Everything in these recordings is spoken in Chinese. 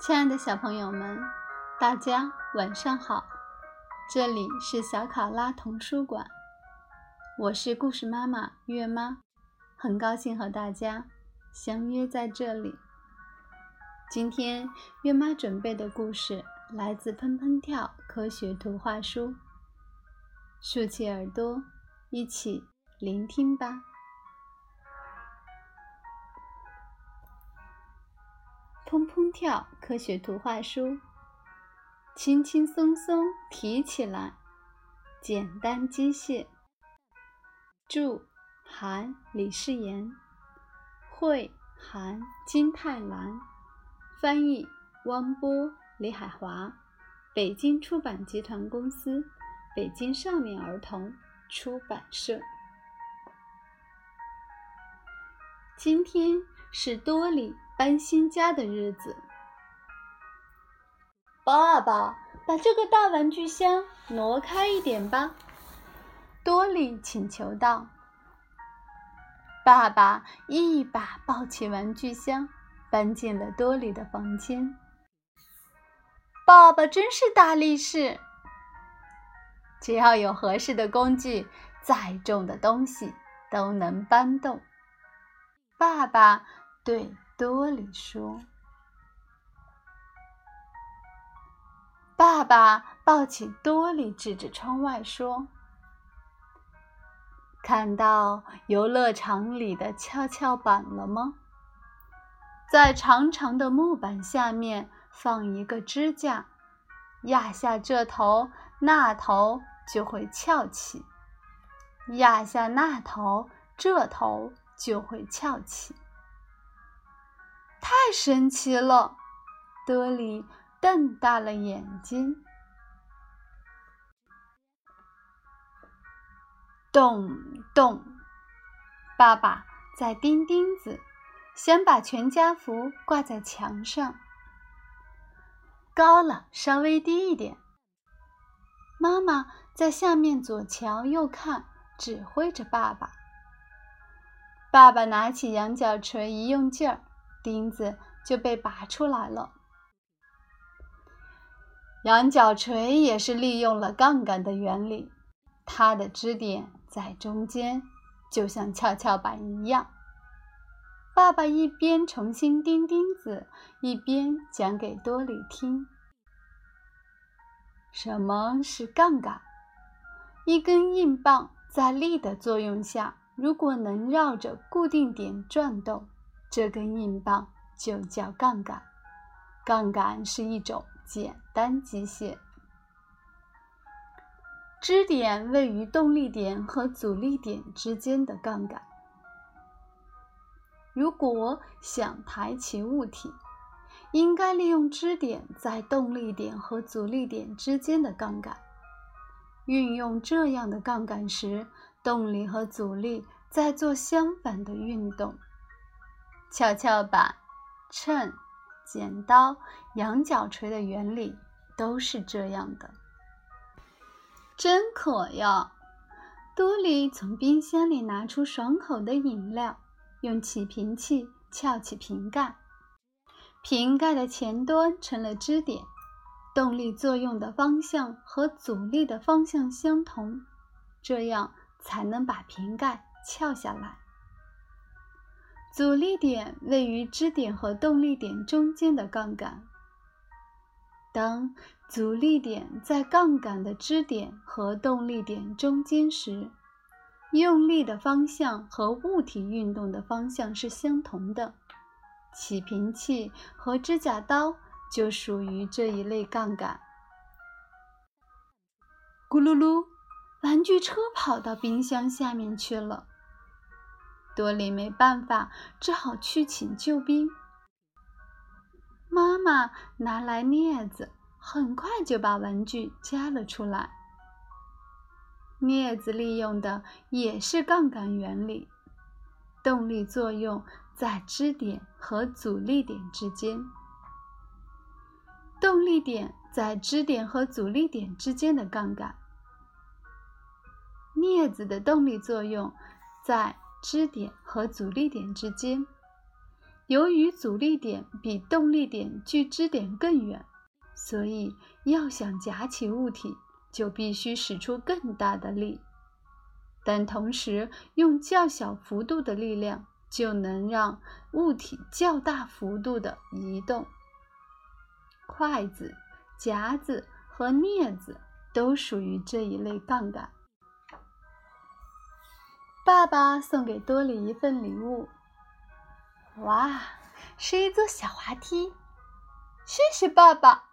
亲爱的小朋友们，大家晚上好！这里是小考拉童书馆，我是故事妈妈月妈，很高兴和大家相约在这里。今天月妈准备的故事来自《砰砰跳》科学图画书，竖起耳朵，一起聆听吧。砰砰跳科学图画书，轻轻松松提起来，简单机械。著：韩李世言，绘：韩金泰兰，翻译：汪波、李海华，北京出版集团公司，北京少年儿童出版社。今天是多里。搬新家的日子，爸爸把这个大玩具箱挪开一点吧，多莉请求道。爸爸一把抱起玩具箱，搬进了多莉的房间。爸爸真是大力士，只要有合适的工具，再重的东西都能搬动。爸爸对。多里说：“爸爸抱起多里，指着窗外说：‘看到游乐场里的跷跷板了吗？在长长的木板下面放一个支架，压下这头，那头就会翘起；压下那头，这头就会翘起。’”太神奇了！德里瞪大了眼睛。咚咚，爸爸在钉钉子，想把全家福挂在墙上。高了，稍微低一点。妈妈在下面左瞧右看，指挥着爸爸。爸爸拿起羊角锤，一用劲儿。钉子就被拔出来了。羊角锤也是利用了杠杆的原理，它的支点在中间，就像跷跷板一样。爸爸一边重新钉钉子，一边讲给多里听：“什么是杠杆？一根硬棒在力的作用下，如果能绕着固定点转动。”这根硬棒就叫杠杆。杠杆是一种简单机械。支点位于动力点和阻力点之间的杠杆。如果想抬起物体，应该利用支点在动力点和阻力点之间的杠杆。运用这样的杠杆时，动力和阻力在做相反的运动。跷跷板、秤、剪刀、羊角锤的原理都是这样的。真渴呀！多莉从冰箱里拿出爽口的饮料，用起瓶器撬起瓶盖，瓶盖的前端成了支点，动力作用的方向和阻力的方向相同，这样才能把瓶盖撬下来。阻力点位于支点和动力点中间的杠杆。当阻力点在杠杆的支点和动力点中间时，用力的方向和物体运动的方向是相同的。起瓶器和指甲刀就属于这一类杠杆。咕噜噜，玩具车跑到冰箱下面去了。多里没办法，只好去请救兵。妈妈拿来镊子，很快就把玩具夹了出来。镊子利用的也是杠杆原理，动力作用在支点和阻力点之间，动力点在支点和阻力点之间的杠杆。镊子的动力作用在。支点和阻力点之间，由于阻力点比动力点距支点更远，所以要想夹起物体，就必须使出更大的力。但同时用较小幅度的力量，就能让物体较大幅度的移动。筷子、夹子和镊子都属于这一类杠杆。爸爸送给多里一份礼物。哇，是一座小滑梯！谢谢爸爸。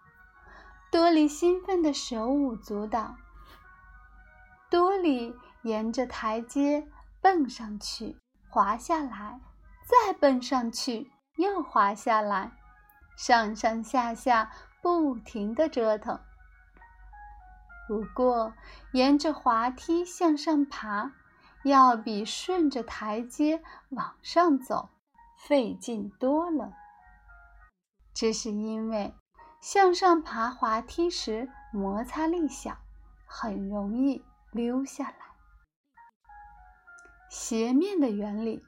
多里兴奋的手舞足蹈。多里沿着台阶蹦上去，滑下来，再蹦上去，又滑下来，上上下下不停地折腾。不过，沿着滑梯向上爬，要比顺着台阶往上走。费劲多了，这是因为向上爬滑梯时摩擦力小，很容易溜下来。斜面的原理：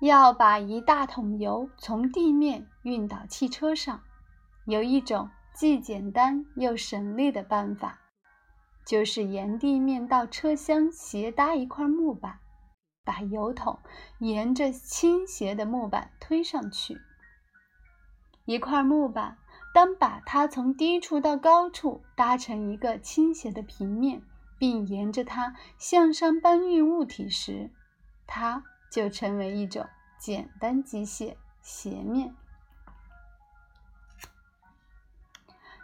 要把一大桶油从地面运到汽车上，有一种既简单又省力的办法，就是沿地面到车厢斜搭一块木板。把油桶沿着倾斜的木板推上去。一块木板，当把它从低处到高处搭成一个倾斜的平面，并沿着它向上搬运物体时，它就成为一种简单机械斜面。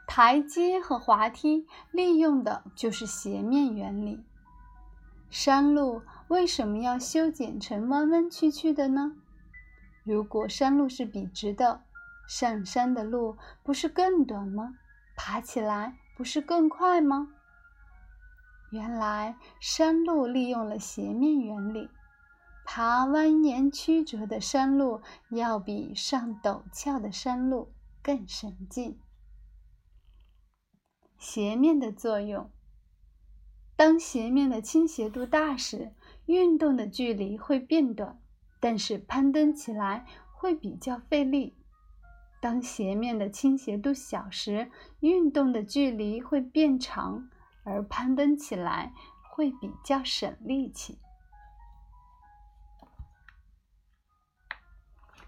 台阶和滑梯利用的就是斜面原理。山路。为什么要修剪成弯弯曲曲的呢？如果山路是笔直的，上山的路不是更短吗？爬起来不是更快吗？原来山路利用了斜面原理，爬蜿蜒曲折的山路要比上陡峭的山路更省劲。斜面的作用，当斜面的倾斜度大时。运动的距离会变短，但是攀登起来会比较费力。当斜面的倾斜度小时，运动的距离会变长，而攀登起来会比较省力气。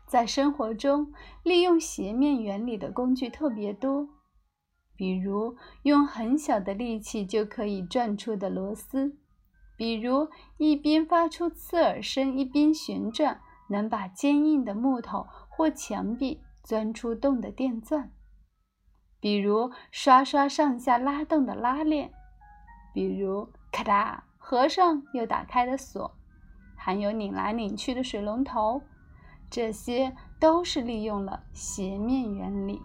在生活中，利用斜面原理的工具特别多，比如用很小的力气就可以转出的螺丝。比如，一边发出刺耳声，一边旋转，能把坚硬的木头或墙壁钻出洞的电钻；比如，刷刷上下拉动的拉链；比如，咔嗒合上又打开的锁；还有拧来拧去的水龙头，这些都是利用了斜面原理。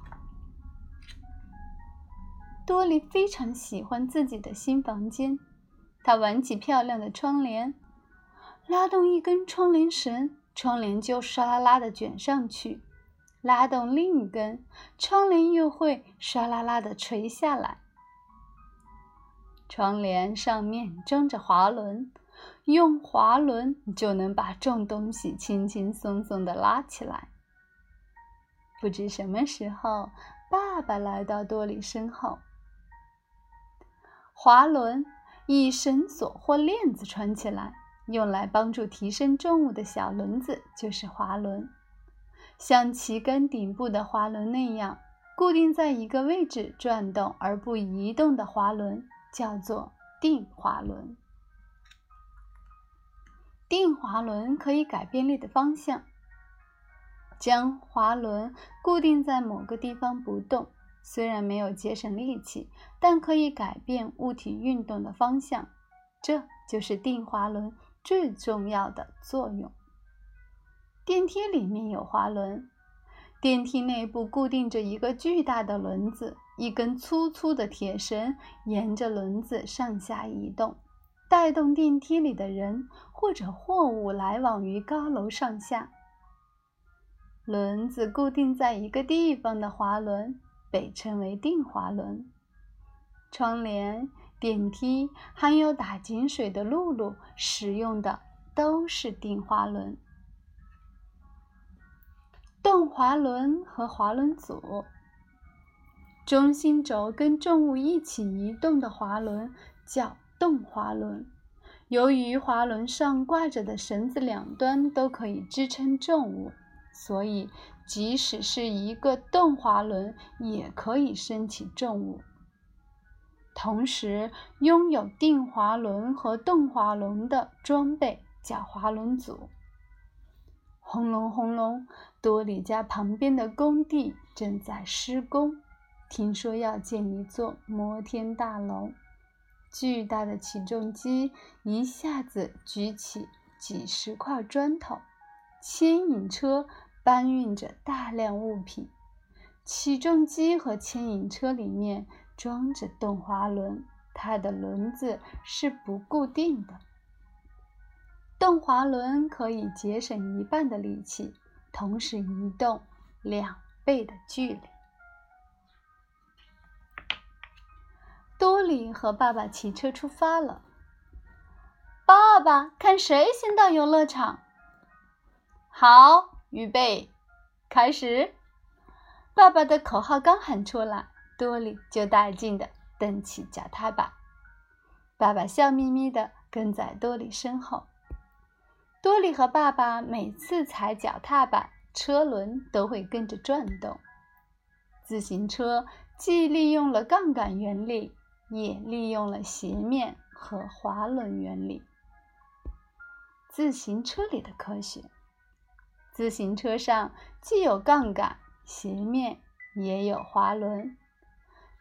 多莉非常喜欢自己的新房间。他挽起漂亮的窗帘，拉动一根窗帘绳，窗帘就唰啦啦的卷上去；拉动另一根，窗帘又会唰啦啦的垂下来。窗帘上面装着滑轮，用滑轮就能把重东西轻轻松松的拉起来。不知什么时候，爸爸来到多里身后，滑轮。以绳索或链子穿起来，用来帮助提升重物的小轮子就是滑轮。像旗杆顶部的滑轮那样，固定在一个位置转动而不移动的滑轮叫做定滑轮。定滑轮可以改变力的方向，将滑轮固定在某个地方不动。虽然没有节省力气，但可以改变物体运动的方向，这就是定滑轮最重要的作用。电梯里面有滑轮，电梯内部固定着一个巨大的轮子，一根粗粗的铁绳沿着轮子上下移动，带动电梯里的人或者货物来往于高楼上下。轮子固定在一个地方的滑轮。被称为定滑轮。窗帘、电梯还有打井水的辘轳使用的都是定滑轮。动滑轮和滑轮组。中心轴跟重物一起移动的滑轮叫动滑轮。由于滑轮上挂着的绳子两端都可以支撑重物，所以即使是一个动滑轮也可以升起重物。同时，拥有定滑轮和动滑轮的装备叫滑轮组。轰隆轰隆，多里家旁边的工地正在施工，听说要建一座摩天大楼。巨大的起重机一下子举起几十块砖头，牵引车搬运着大量物品。起重机和牵引车里面装着动滑轮，它的轮子是不固定的。动滑轮可以节省一半的力气，同时移动两倍的距离。多里和爸爸骑车出发了。爸爸，看谁先到游乐场？好，预备，开始！爸爸的口号刚喊出来，多里就带劲的蹬起脚踏板。爸爸笑眯眯的跟在多里身后。多里和爸爸每次踩脚踏板，车轮都会跟着转动。自行车既利用了杠杆原理。也利用了斜面和滑轮原理。自行车里的科学：自行车上既有杠杆、斜面，也有滑轮；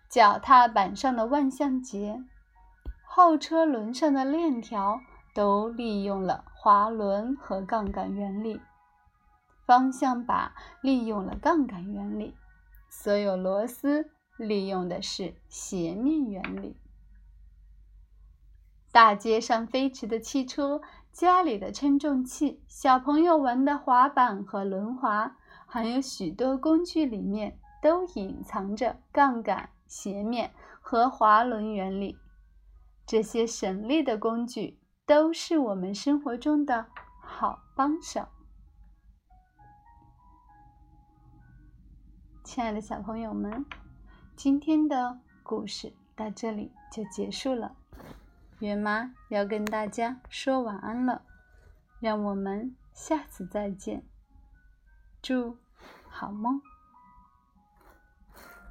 脚踏板上的万向节、后车轮上的链条都利用了滑轮和杠杆原理；方向把利用了杠杆原理；所有螺丝。利用的是斜面原理。大街上飞驰的汽车，家里的称重器，小朋友玩的滑板和轮滑，还有许多工具里面都隐藏着杠杆、斜面和滑轮原理。这些省力的工具都是我们生活中的好帮手。亲爱的小朋友们。今天的故事到这里就结束了，月妈要跟大家说晚安了，让我们下次再见，祝好梦。